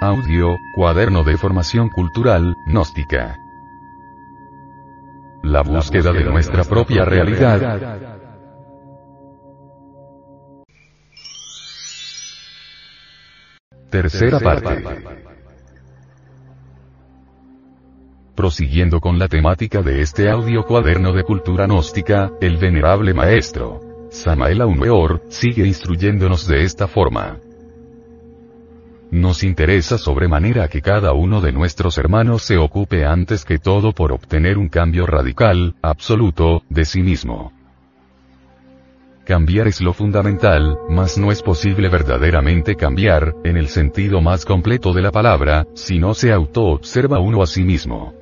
Audio, Cuaderno de Formación Cultural, Gnóstica. La búsqueda de nuestra propia realidad. Tercera parte. Prosiguiendo con la temática de este audio cuaderno de cultura gnóstica, el venerable maestro, Samael Aumeor, sigue instruyéndonos de esta forma. Nos interesa sobremanera que cada uno de nuestros hermanos se ocupe antes que todo por obtener un cambio radical, absoluto, de sí mismo. Cambiar es lo fundamental, mas no es posible verdaderamente cambiar, en el sentido más completo de la palabra, si no se auto-observa uno a sí mismo.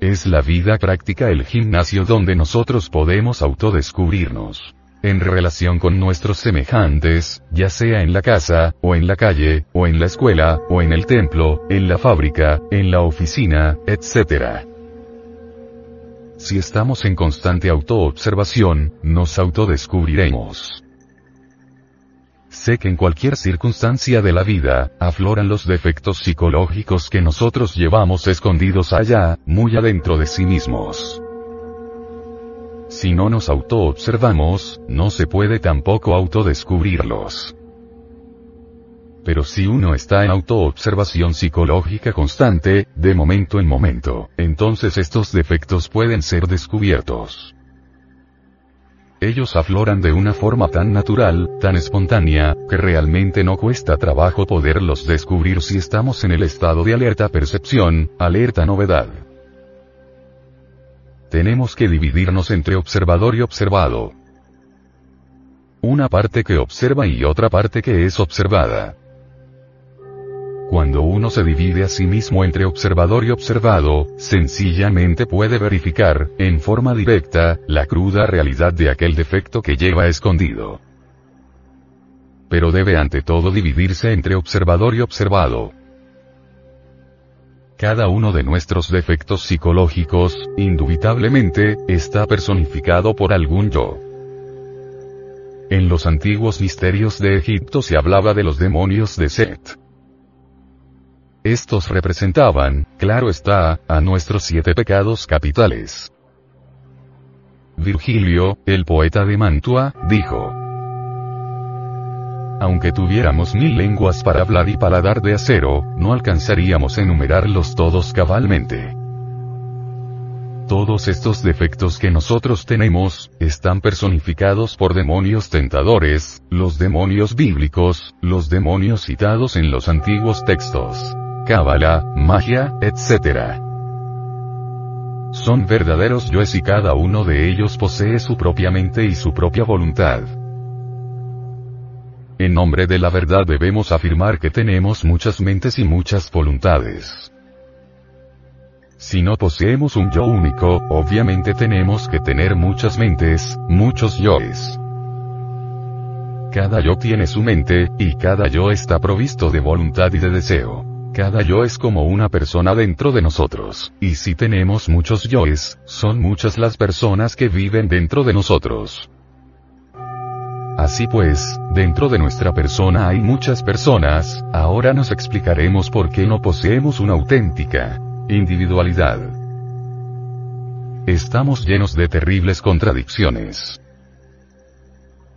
Es la vida práctica el gimnasio donde nosotros podemos autodescubrirnos en relación con nuestros semejantes, ya sea en la casa, o en la calle, o en la escuela, o en el templo, en la fábrica, en la oficina, etc. Si estamos en constante autoobservación, nos autodescubriremos. Sé que en cualquier circunstancia de la vida, afloran los defectos psicológicos que nosotros llevamos escondidos allá, muy adentro de sí mismos. Si no nos autoobservamos, no se puede tampoco autodescubrirlos. Pero si uno está en autoobservación psicológica constante, de momento en momento, entonces estos defectos pueden ser descubiertos. Ellos afloran de una forma tan natural, tan espontánea, que realmente no cuesta trabajo poderlos descubrir si estamos en el estado de alerta percepción, alerta novedad tenemos que dividirnos entre observador y observado. Una parte que observa y otra parte que es observada. Cuando uno se divide a sí mismo entre observador y observado, sencillamente puede verificar, en forma directa, la cruda realidad de aquel defecto que lleva escondido. Pero debe ante todo dividirse entre observador y observado. Cada uno de nuestros defectos psicológicos, indubitablemente, está personificado por algún yo. En los antiguos misterios de Egipto se hablaba de los demonios de Set. Estos representaban, claro está, a nuestros siete pecados capitales. Virgilio, el poeta de Mantua, dijo, aunque tuviéramos mil lenguas para hablar y paladar de acero, no alcanzaríamos a enumerarlos todos cabalmente. Todos estos defectos que nosotros tenemos, están personificados por demonios tentadores, los demonios bíblicos, los demonios citados en los antiguos textos. Cábala, magia, etc. Son verdaderos yoes y cada uno de ellos posee su propia mente y su propia voluntad. En nombre de la verdad debemos afirmar que tenemos muchas mentes y muchas voluntades. Si no poseemos un yo único, obviamente tenemos que tener muchas mentes, muchos yoes. Cada yo tiene su mente, y cada yo está provisto de voluntad y de deseo. Cada yo es como una persona dentro de nosotros, y si tenemos muchos yoes, son muchas las personas que viven dentro de nosotros. Así pues, dentro de nuestra persona hay muchas personas, ahora nos explicaremos por qué no poseemos una auténtica individualidad. Estamos llenos de terribles contradicciones.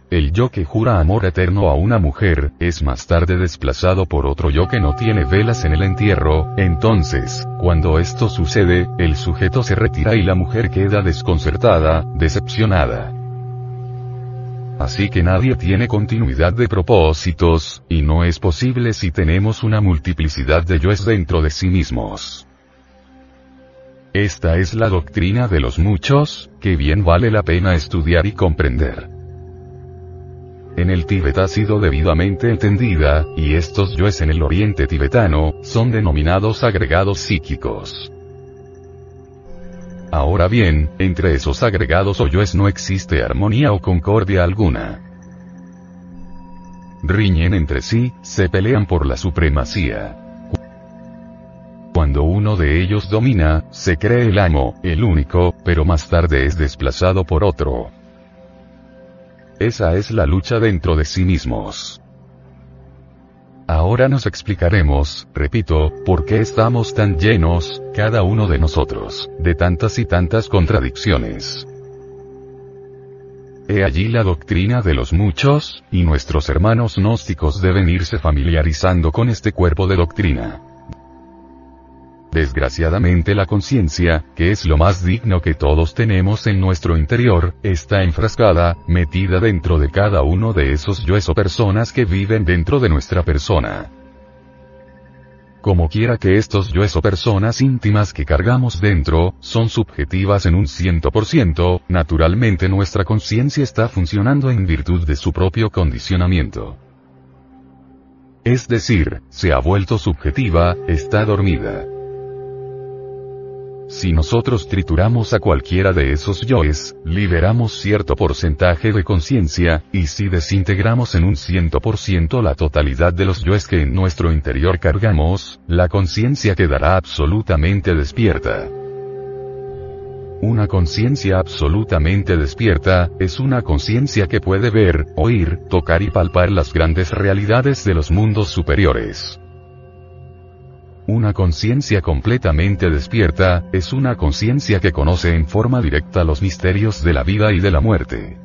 El yo que jura amor eterno a una mujer, es más tarde desplazado por otro yo que no tiene velas en el entierro, entonces, cuando esto sucede, el sujeto se retira y la mujer queda desconcertada, decepcionada. Así que nadie tiene continuidad de propósitos, y no es posible si tenemos una multiplicidad de yoes dentro de sí mismos. Esta es la doctrina de los muchos, que bien vale la pena estudiar y comprender. En el Tíbet ha sido debidamente entendida, y estos yoes en el oriente tibetano, son denominados agregados psíquicos. Ahora bien, entre esos agregados o yoes no existe armonía o concordia alguna. Riñen entre sí, se pelean por la supremacía. Cuando uno de ellos domina, se cree el amo, el único, pero más tarde es desplazado por otro. Esa es la lucha dentro de sí mismos. Ahora nos explicaremos, repito, por qué estamos tan llenos, cada uno de nosotros, de tantas y tantas contradicciones. He allí la doctrina de los muchos, y nuestros hermanos gnósticos deben irse familiarizando con este cuerpo de doctrina. Desgraciadamente la conciencia, que es lo más digno que todos tenemos en nuestro interior, está enfrascada, metida dentro de cada uno de esos yoes o personas que viven dentro de nuestra persona. Como quiera que estos yoes o personas íntimas que cargamos dentro, son subjetivas en un 100%, naturalmente nuestra conciencia está funcionando en virtud de su propio condicionamiento. Es decir, se ha vuelto subjetiva, está dormida. Si nosotros trituramos a cualquiera de esos yoes, liberamos cierto porcentaje de conciencia, y si desintegramos en un 100% la totalidad de los yoes que en nuestro interior cargamos, la conciencia quedará absolutamente despierta. Una conciencia absolutamente despierta, es una conciencia que puede ver, oír, tocar y palpar las grandes realidades de los mundos superiores. Una conciencia completamente despierta, es una conciencia que conoce en forma directa los misterios de la vida y de la muerte.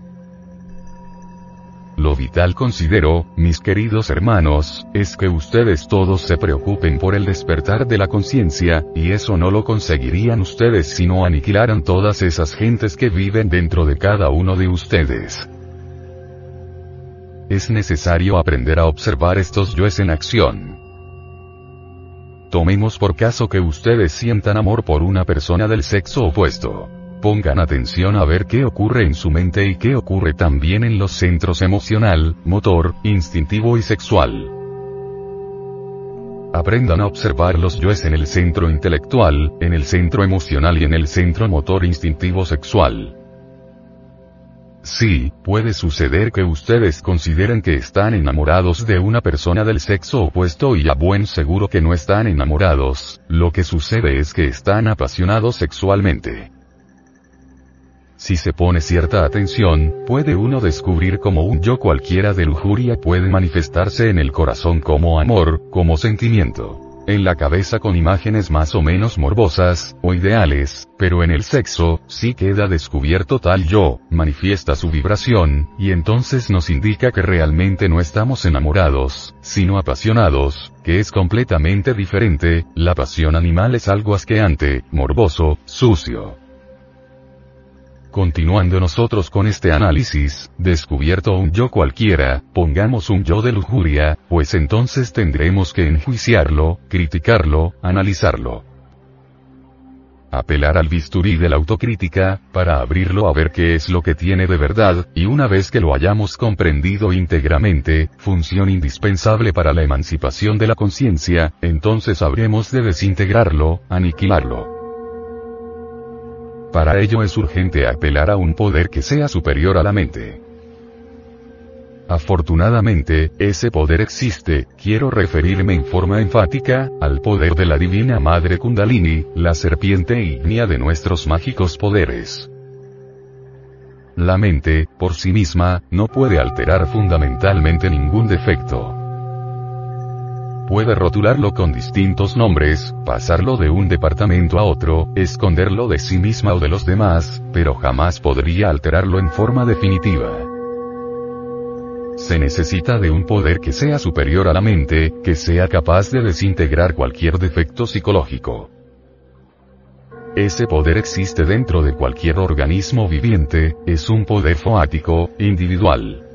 Lo vital considero, mis queridos hermanos, es que ustedes todos se preocupen por el despertar de la conciencia, y eso no lo conseguirían ustedes si no aniquilaran todas esas gentes que viven dentro de cada uno de ustedes. Es necesario aprender a observar estos yoes en acción. Tomemos por caso que ustedes sientan amor por una persona del sexo opuesto. Pongan atención a ver qué ocurre en su mente y qué ocurre también en los centros emocional, motor, instintivo y sexual. Aprendan a observar los yoes en el centro intelectual, en el centro emocional y en el centro motor instintivo sexual. Sí, puede suceder que ustedes consideren que están enamorados de una persona del sexo opuesto y a buen seguro que no están enamorados, lo que sucede es que están apasionados sexualmente. Si se pone cierta atención, puede uno descubrir cómo un yo cualquiera de lujuria puede manifestarse en el corazón como amor, como sentimiento en la cabeza con imágenes más o menos morbosas, o ideales, pero en el sexo, sí queda descubierto tal yo, manifiesta su vibración, y entonces nos indica que realmente no estamos enamorados, sino apasionados, que es completamente diferente, la pasión animal es algo asqueante, morboso, sucio. Continuando nosotros con este análisis, descubierto un yo cualquiera, pongamos un yo de lujuria, pues entonces tendremos que enjuiciarlo, criticarlo, analizarlo. Apelar al bisturí de la autocrítica, para abrirlo a ver qué es lo que tiene de verdad, y una vez que lo hayamos comprendido íntegramente, función indispensable para la emancipación de la conciencia, entonces habremos de desintegrarlo, aniquilarlo. Para ello es urgente apelar a un poder que sea superior a la mente. Afortunadamente, ese poder existe, quiero referirme en forma enfática, al poder de la Divina Madre Kundalini, la serpiente ígnea de nuestros mágicos poderes. La mente, por sí misma, no puede alterar fundamentalmente ningún defecto puede rotularlo con distintos nombres, pasarlo de un departamento a otro, esconderlo de sí misma o de los demás, pero jamás podría alterarlo en forma definitiva. Se necesita de un poder que sea superior a la mente, que sea capaz de desintegrar cualquier defecto psicológico. Ese poder existe dentro de cualquier organismo viviente, es un poder foático, individual.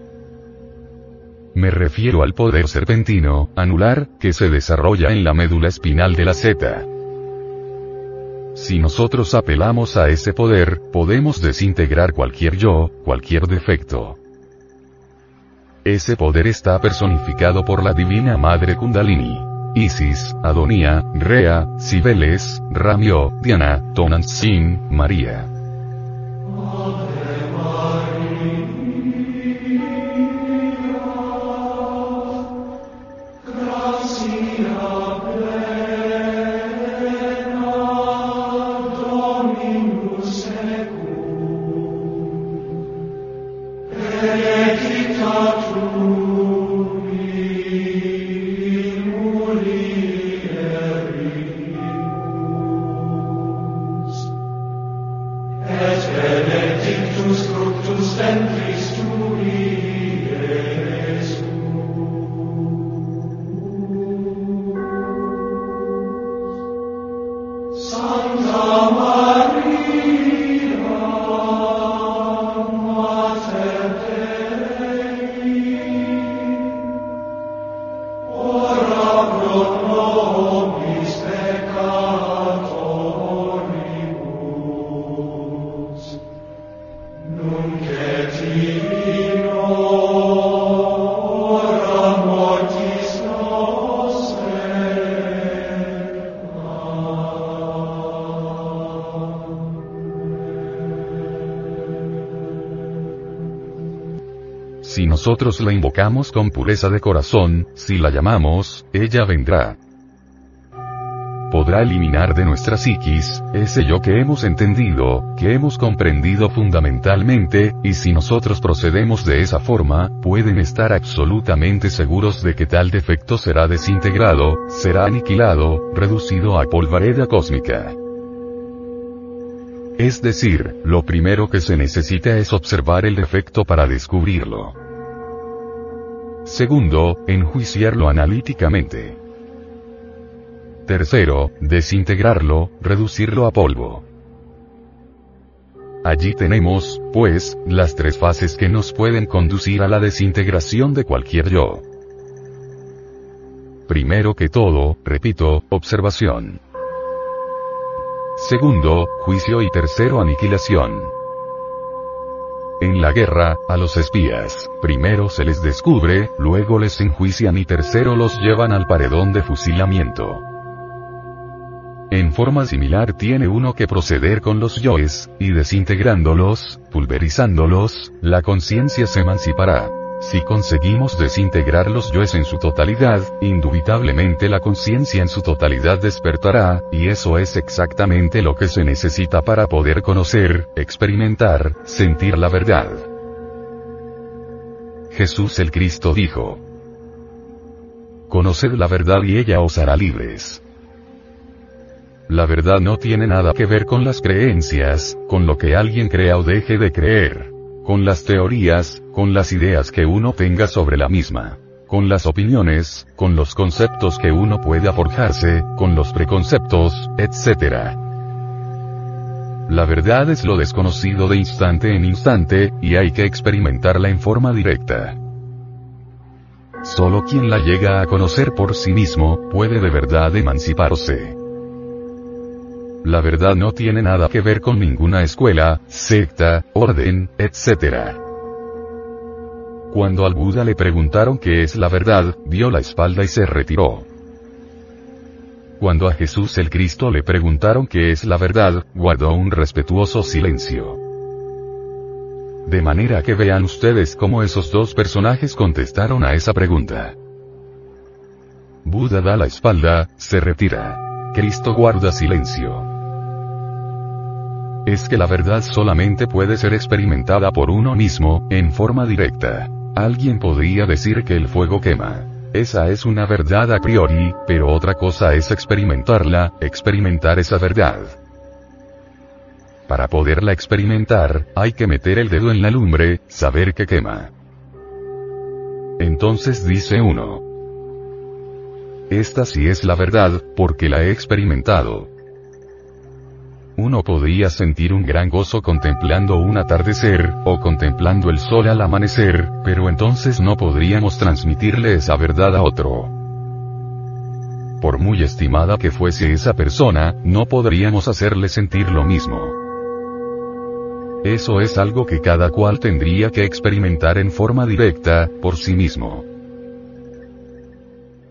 Me refiero al poder serpentino, anular, que se desarrolla en la médula espinal de la Z. Si nosotros apelamos a ese poder, podemos desintegrar cualquier yo, cualquier defecto. Ese poder está personificado por la Divina Madre Kundalini. Isis, Adonía, Rea, Cibeles, Ramio, Diana, Tonantzin, María. Nosotros la invocamos con pureza de corazón, si la llamamos, ella vendrá podrá eliminar de nuestra psiquis, ese yo que hemos entendido, que hemos comprendido fundamentalmente, y si nosotros procedemos de esa forma, pueden estar absolutamente seguros de que tal defecto será desintegrado, será aniquilado, reducido a polvareda cósmica. Es decir, lo primero que se necesita es observar el defecto para descubrirlo. Segundo, enjuiciarlo analíticamente. Tercero, desintegrarlo, reducirlo a polvo. Allí tenemos, pues, las tres fases que nos pueden conducir a la desintegración de cualquier yo. Primero que todo, repito, observación. Segundo, juicio y tercero, aniquilación. En la guerra, a los espías, primero se les descubre, luego les enjuician y tercero los llevan al paredón de fusilamiento. En forma similar tiene uno que proceder con los yoes, y desintegrándolos, pulverizándolos, la conciencia se emancipará. Si conseguimos desintegrar los yoes en su totalidad, indubitablemente la conciencia en su totalidad despertará, y eso es exactamente lo que se necesita para poder conocer, experimentar, sentir la verdad. Jesús el Cristo dijo, Conoced la verdad y ella os hará libres. La verdad no tiene nada que ver con las creencias, con lo que alguien crea o deje de creer. Con las teorías, con las ideas que uno tenga sobre la misma. Con las opiniones, con los conceptos que uno pueda forjarse, con los preconceptos, etc. La verdad es lo desconocido de instante en instante, y hay que experimentarla en forma directa. Solo quien la llega a conocer por sí mismo, puede de verdad emanciparse. La verdad no tiene nada que ver con ninguna escuela, secta, orden, etc. Cuando al Buda le preguntaron qué es la verdad, dio la espalda y se retiró. Cuando a Jesús el Cristo le preguntaron qué es la verdad, guardó un respetuoso silencio. De manera que vean ustedes cómo esos dos personajes contestaron a esa pregunta. Buda da la espalda, se retira. Cristo guarda silencio es que la verdad solamente puede ser experimentada por uno mismo, en forma directa. Alguien podría decir que el fuego quema. Esa es una verdad a priori, pero otra cosa es experimentarla, experimentar esa verdad. Para poderla experimentar, hay que meter el dedo en la lumbre, saber que quema. Entonces dice uno. Esta sí es la verdad, porque la he experimentado. Uno podría sentir un gran gozo contemplando un atardecer, o contemplando el sol al amanecer, pero entonces no podríamos transmitirle esa verdad a otro. Por muy estimada que fuese esa persona, no podríamos hacerle sentir lo mismo. Eso es algo que cada cual tendría que experimentar en forma directa, por sí mismo.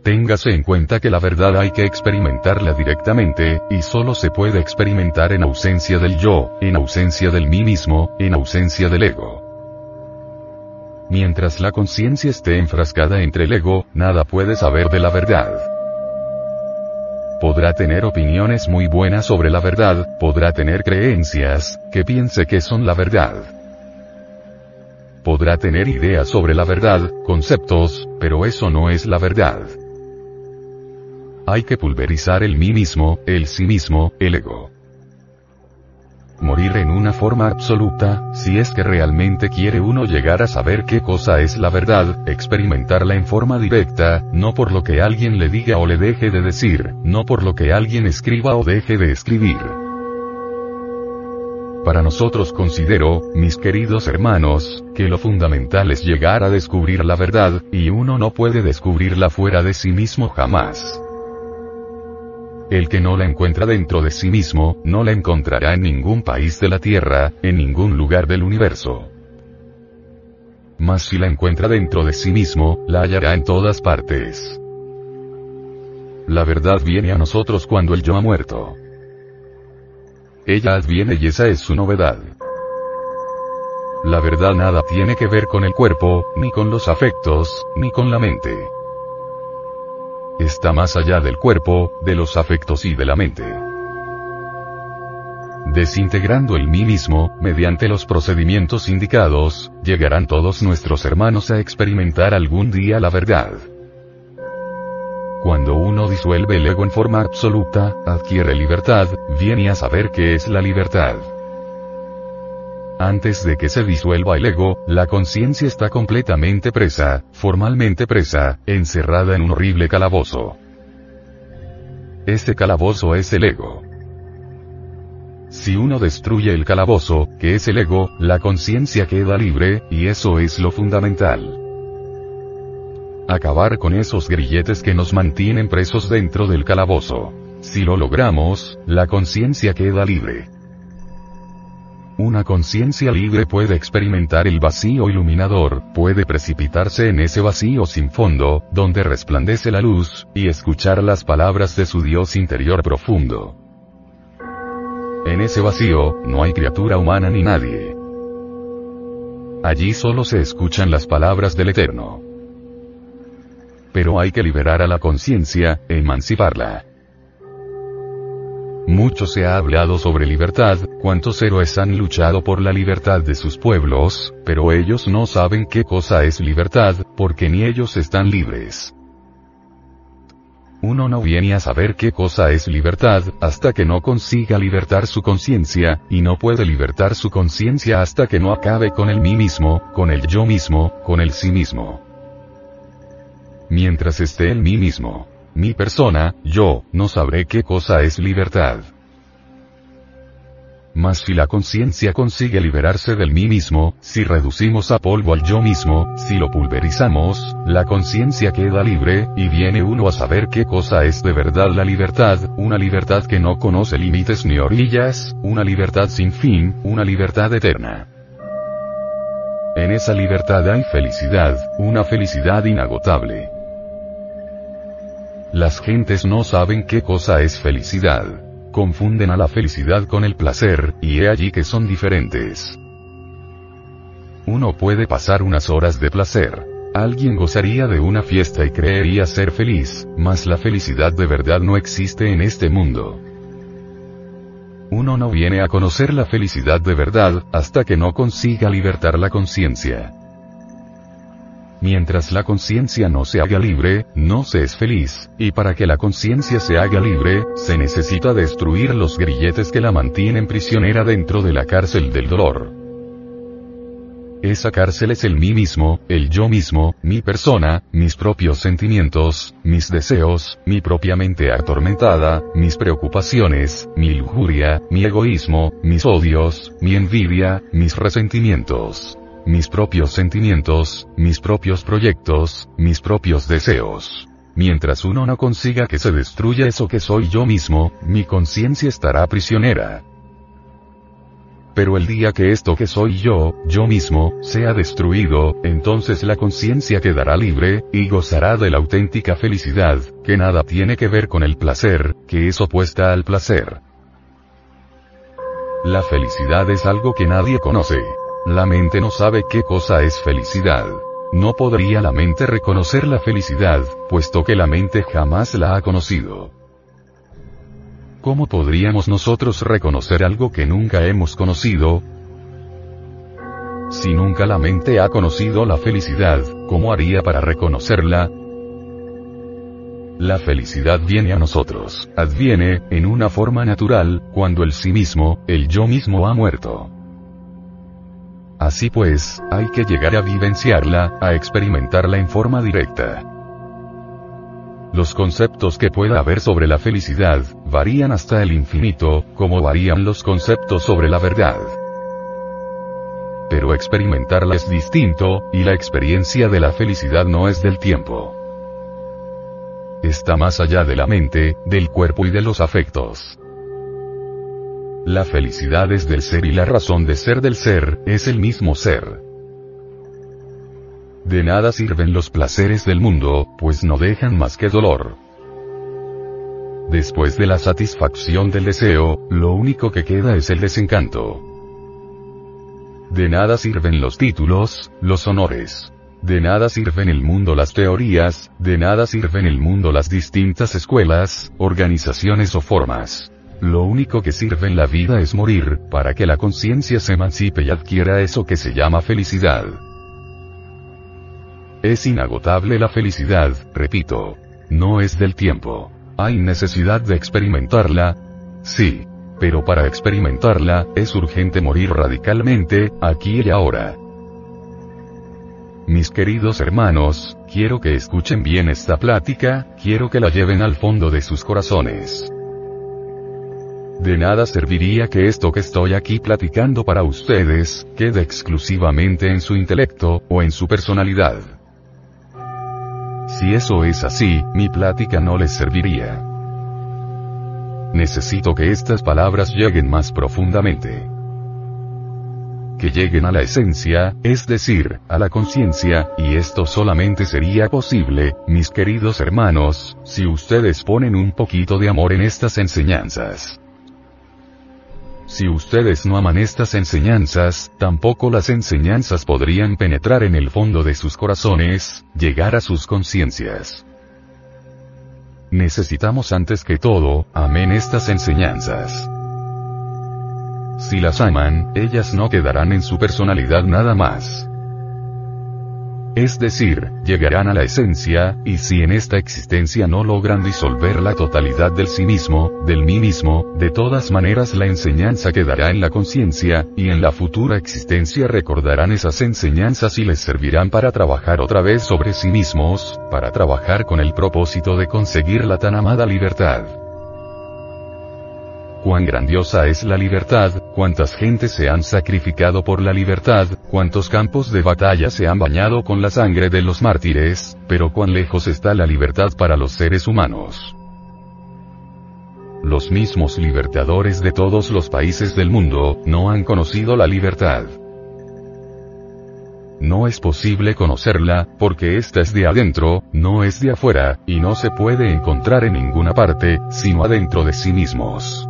Téngase en cuenta que la verdad hay que experimentarla directamente, y solo se puede experimentar en ausencia del yo, en ausencia del mí mismo, en ausencia del ego. Mientras la conciencia esté enfrascada entre el ego, nada puede saber de la verdad. Podrá tener opiniones muy buenas sobre la verdad, podrá tener creencias, que piense que son la verdad. Podrá tener ideas sobre la verdad, conceptos, pero eso no es la verdad. Hay que pulverizar el mí mismo, el sí mismo, el ego. Morir en una forma absoluta, si es que realmente quiere uno llegar a saber qué cosa es la verdad, experimentarla en forma directa, no por lo que alguien le diga o le deje de decir, no por lo que alguien escriba o deje de escribir. Para nosotros considero, mis queridos hermanos, que lo fundamental es llegar a descubrir la verdad, y uno no puede descubrirla fuera de sí mismo jamás. El que no la encuentra dentro de sí mismo, no la encontrará en ningún país de la Tierra, en ningún lugar del universo. Mas si la encuentra dentro de sí mismo, la hallará en todas partes. La verdad viene a nosotros cuando el yo ha muerto. Ella adviene y esa es su novedad. la verdad nada tiene que ver con el cuerpo, ni con los afectos, ni con la mente. Está más allá del cuerpo, de los afectos y de la mente. Desintegrando el mí mismo, mediante los procedimientos indicados, llegarán todos nuestros hermanos a experimentar algún día la verdad. Cuando uno disuelve el ego en forma absoluta, adquiere libertad, viene a saber qué es la libertad. Antes de que se disuelva el ego, la conciencia está completamente presa, formalmente presa, encerrada en un horrible calabozo. Este calabozo es el ego. Si uno destruye el calabozo, que es el ego, la conciencia queda libre, y eso es lo fundamental. Acabar con esos grilletes que nos mantienen presos dentro del calabozo. Si lo logramos, la conciencia queda libre. Una conciencia libre puede experimentar el vacío iluminador, puede precipitarse en ese vacío sin fondo, donde resplandece la luz, y escuchar las palabras de su Dios interior profundo. En ese vacío, no hay criatura humana ni nadie. Allí solo se escuchan las palabras del Eterno. Pero hay que liberar a la conciencia, emanciparla. Mucho se ha hablado sobre libertad, cuántos héroes han luchado por la libertad de sus pueblos, pero ellos no saben qué cosa es libertad, porque ni ellos están libres. Uno no viene a saber qué cosa es libertad, hasta que no consiga libertar su conciencia, y no puede libertar su conciencia hasta que no acabe con el mí mismo, con el yo mismo, con el sí mismo. Mientras esté en mí mismo, mi persona, yo, no sabré qué cosa es libertad. Mas si la conciencia consigue liberarse del mí mismo, si reducimos a polvo al yo mismo, si lo pulverizamos, la conciencia queda libre, y viene uno a saber qué cosa es de verdad la libertad, una libertad que no conoce límites ni orillas, una libertad sin fin, una libertad eterna. En esa libertad hay felicidad, una felicidad inagotable. Las gentes no saben qué cosa es felicidad. Confunden a la felicidad con el placer, y he allí que son diferentes. Uno puede pasar unas horas de placer. Alguien gozaría de una fiesta y creería ser feliz, mas la felicidad de verdad no existe en este mundo. Uno no viene a conocer la felicidad de verdad, hasta que no consiga libertar la conciencia. Mientras la conciencia no se haga libre, no se es feliz, y para que la conciencia se haga libre, se necesita destruir los grilletes que la mantienen prisionera dentro de la cárcel del dolor. Esa cárcel es el mí mismo, el yo mismo, mi persona, mis propios sentimientos, mis deseos, mi propia mente atormentada, mis preocupaciones, mi lujuria, mi egoísmo, mis odios, mi envidia, mis resentimientos mis propios sentimientos, mis propios proyectos, mis propios deseos. Mientras uno no consiga que se destruya eso que soy yo mismo, mi conciencia estará prisionera. Pero el día que esto que soy yo, yo mismo, sea destruido, entonces la conciencia quedará libre, y gozará de la auténtica felicidad, que nada tiene que ver con el placer, que es opuesta al placer. La felicidad es algo que nadie conoce. La mente no sabe qué cosa es felicidad. No podría la mente reconocer la felicidad, puesto que la mente jamás la ha conocido. ¿Cómo podríamos nosotros reconocer algo que nunca hemos conocido? Si nunca la mente ha conocido la felicidad, ¿cómo haría para reconocerla? La felicidad viene a nosotros, adviene, en una forma natural, cuando el sí mismo, el yo mismo ha muerto. Así pues, hay que llegar a vivenciarla, a experimentarla en forma directa. Los conceptos que pueda haber sobre la felicidad, varían hasta el infinito, como varían los conceptos sobre la verdad. Pero experimentarla es distinto, y la experiencia de la felicidad no es del tiempo. Está más allá de la mente, del cuerpo y de los afectos. La felicidad es del ser y la razón de ser del ser, es el mismo ser. De nada sirven los placeres del mundo, pues no dejan más que dolor. Después de la satisfacción del deseo, lo único que queda es el desencanto. De nada sirven los títulos, los honores. De nada sirven el mundo las teorías, de nada sirven el mundo las distintas escuelas, organizaciones o formas. Lo único que sirve en la vida es morir, para que la conciencia se emancipe y adquiera eso que se llama felicidad. Es inagotable la felicidad, repito. No es del tiempo. ¿Hay necesidad de experimentarla? Sí. Pero para experimentarla, es urgente morir radicalmente, aquí y ahora. Mis queridos hermanos, quiero que escuchen bien esta plática, quiero que la lleven al fondo de sus corazones. De nada serviría que esto que estoy aquí platicando para ustedes, quede exclusivamente en su intelecto, o en su personalidad. Si eso es así, mi plática no les serviría. Necesito que estas palabras lleguen más profundamente. Que lleguen a la esencia, es decir, a la conciencia, y esto solamente sería posible, mis queridos hermanos, si ustedes ponen un poquito de amor en estas enseñanzas. Si ustedes no aman estas enseñanzas, tampoco las enseñanzas podrían penetrar en el fondo de sus corazones, llegar a sus conciencias. Necesitamos antes que todo, amen estas enseñanzas. Si las aman, ellas no quedarán en su personalidad nada más. Es decir, llegarán a la esencia, y si en esta existencia no logran disolver la totalidad del sí mismo, del mí mismo, de todas maneras la enseñanza quedará en la conciencia, y en la futura existencia recordarán esas enseñanzas y les servirán para trabajar otra vez sobre sí mismos, para trabajar con el propósito de conseguir la tan amada libertad cuán grandiosa es la libertad, cuántas gentes se han sacrificado por la libertad, cuántos campos de batalla se han bañado con la sangre de los mártires, pero cuán lejos está la libertad para los seres humanos. Los mismos libertadores de todos los países del mundo, no han conocido la libertad. No es posible conocerla, porque esta es de adentro, no es de afuera, y no se puede encontrar en ninguna parte, sino adentro de sí mismos.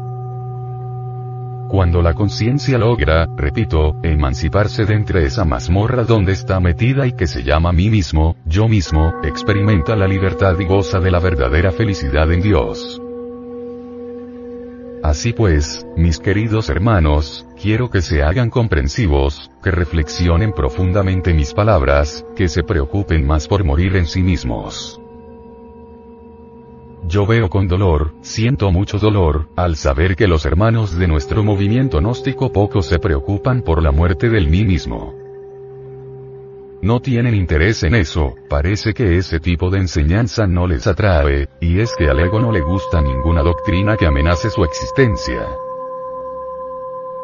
Cuando la conciencia logra, repito, emanciparse de entre esa mazmorra donde está metida y que se llama mí mismo, yo mismo, experimenta la libertad y goza de la verdadera felicidad en Dios. Así pues, mis queridos hermanos, quiero que se hagan comprensivos, que reflexionen profundamente mis palabras, que se preocupen más por morir en sí mismos. Yo veo con dolor, siento mucho dolor, al saber que los hermanos de nuestro movimiento gnóstico poco se preocupan por la muerte del mí mismo. No tienen interés en eso, parece que ese tipo de enseñanza no les atrae, y es que al ego no le gusta ninguna doctrina que amenace su existencia.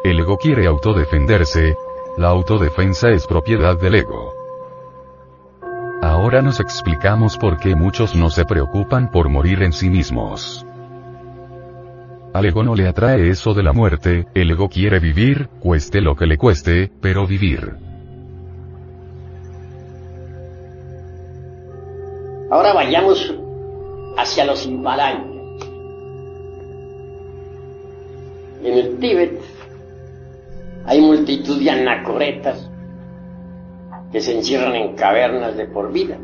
El ego quiere autodefenderse, la autodefensa es propiedad del ego. Ahora nos explicamos por qué muchos no se preocupan por morir en sí mismos. Al ego no le atrae eso de la muerte, el ego quiere vivir, cueste lo que le cueste, pero vivir. Ahora vayamos hacia los Himalayas. En el Tíbet hay multitud de anacoretas que se encierran en cavernas de por vida.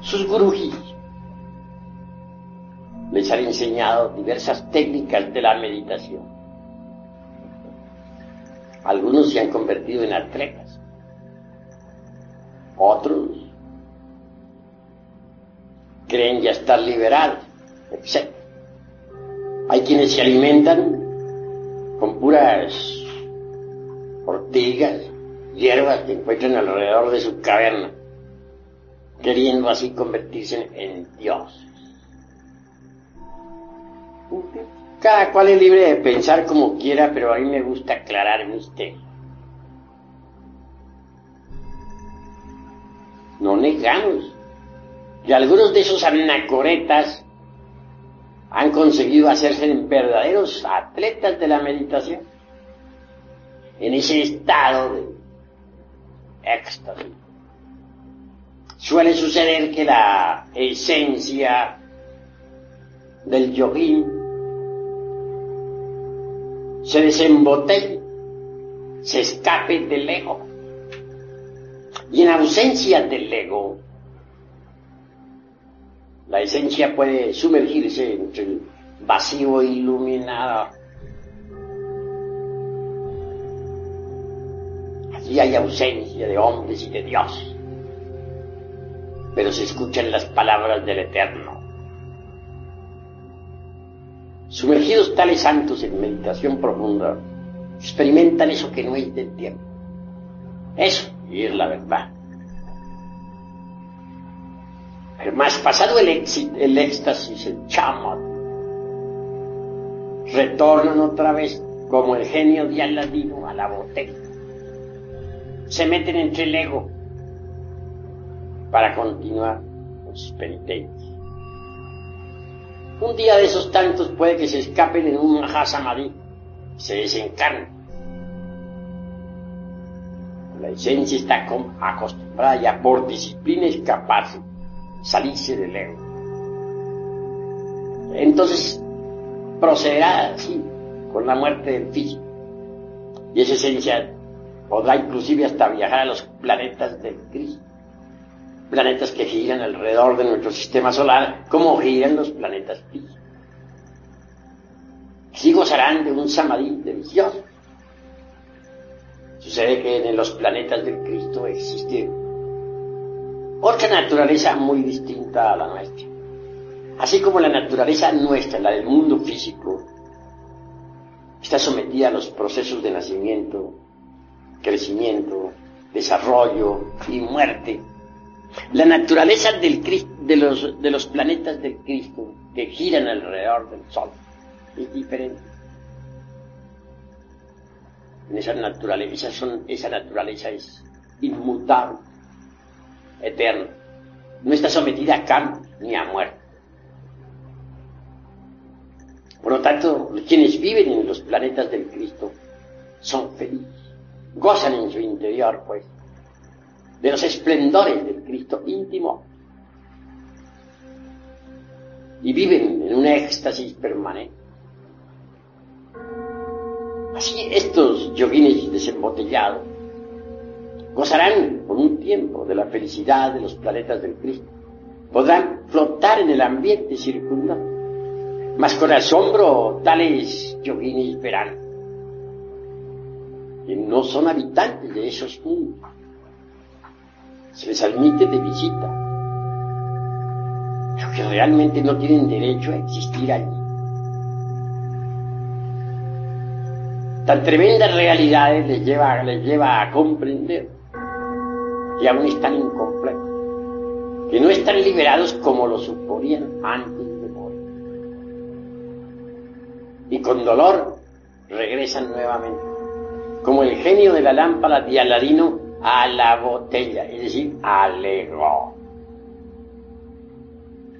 Sus gurujis les han enseñado diversas técnicas de la meditación. Algunos se han convertido en atletas, otros creen ya estar liberados, etc. Hay quienes se alimentan con puras ortigas, hierbas que encuentran alrededor de su caverna, queriendo así convertirse en dioses. Cada cual es libre de pensar como quiera, pero a mí me gusta aclarar misterio. No negamos que algunos de esos anacoretas han conseguido hacerse verdaderos atletas de la meditación, en ese estado de éxtasis. Suele suceder que la esencia del yogín se desembotella se escape del ego. Y en ausencia del ego, la esencia puede sumergirse entre el vacío iluminado. Allí hay ausencia de hombres y de Dios, pero se escuchan las palabras del Eterno. Sumergidos tales santos en meditación profunda, experimentan eso que no es del tiempo. Eso, y es la verdad. Pero más pasado el, el éxtasis, el chama, retornan otra vez como el genio de Aladino a la botella. Se meten entre el ego para continuar con sus penitencias. Un día de esos tantos puede que se escapen en un Mahasamadhi se desencarnen. La esencia está acostumbrada ya por disciplina escaparse, salirse del ego. Entonces procederá así con la muerte del físico. Y esa esencia podrá inclusive hasta viajar a los planetas del Cristo planetas que giran alrededor de nuestro sistema solar, como giran los planetas físicos. Sí gozarán de un samadhi delicioso. Sucede que en los planetas del Cristo existe otra naturaleza muy distinta a la nuestra. Así como la naturaleza nuestra, la del mundo físico, está sometida a los procesos de nacimiento, crecimiento, desarrollo y muerte la naturaleza de, los, planetas del Cristo que giran alrededor del Sol es diferente. En esa naturaleza, esa naturaleza es inmutable, eterna. No está sometida a cambio ni a muerte. Por lo tanto, quienes viven en los planetas del Cristo son felices, gozan en su interior, pues, de los esplendores del Cristo íntimo y viven en un éxtasis permanente. Así estos yoguines desembotellados gozarán por un tiempo de la felicidad de los planetas del Cristo. Podrán flotar en el ambiente circundante. Mas con asombro tales yoguines verán no son habitantes de esos mundos se les admite de visita, pero que realmente no tienen derecho a existir allí. Tan tremendas realidades les lleva, les lleva a comprender que aún están incompletos, que no están liberados como lo suponían antes de morir. Y con dolor regresan nuevamente, como el genio de la lámpara de Aladino a la botella, es decir, alegó.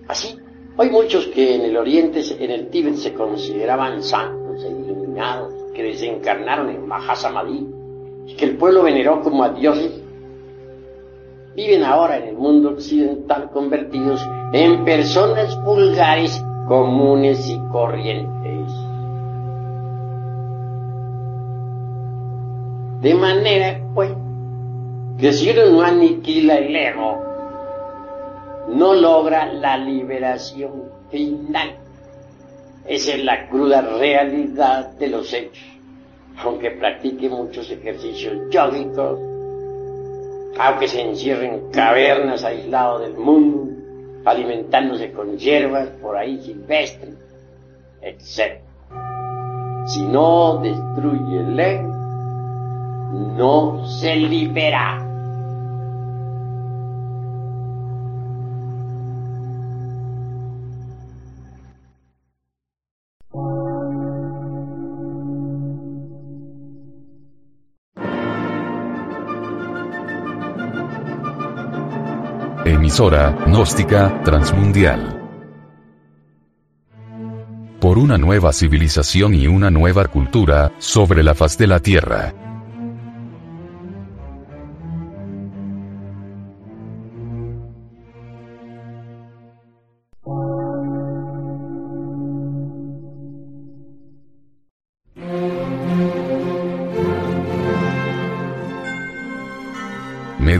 Así, hay muchos que en el Oriente, en el Tíbet, se consideraban santos e iluminados, que desencarnaron en Mahasamadhi, y que el pueblo veneró como a dioses, viven ahora en el mundo occidental convertidos en personas vulgares, comunes y corrientes. De manera, pues, que si uno no aniquila el ego, no logra la liberación final. Esa es la cruda realidad de los hechos. Aunque practique muchos ejercicios yógicos, aunque se encierre en cavernas aislado del mundo, alimentándose con hierbas por ahí silvestres, etc. Si no destruye el ego, no se libera. Emisora, gnóstica, transmundial. Por una nueva civilización y una nueva cultura, sobre la faz de la Tierra.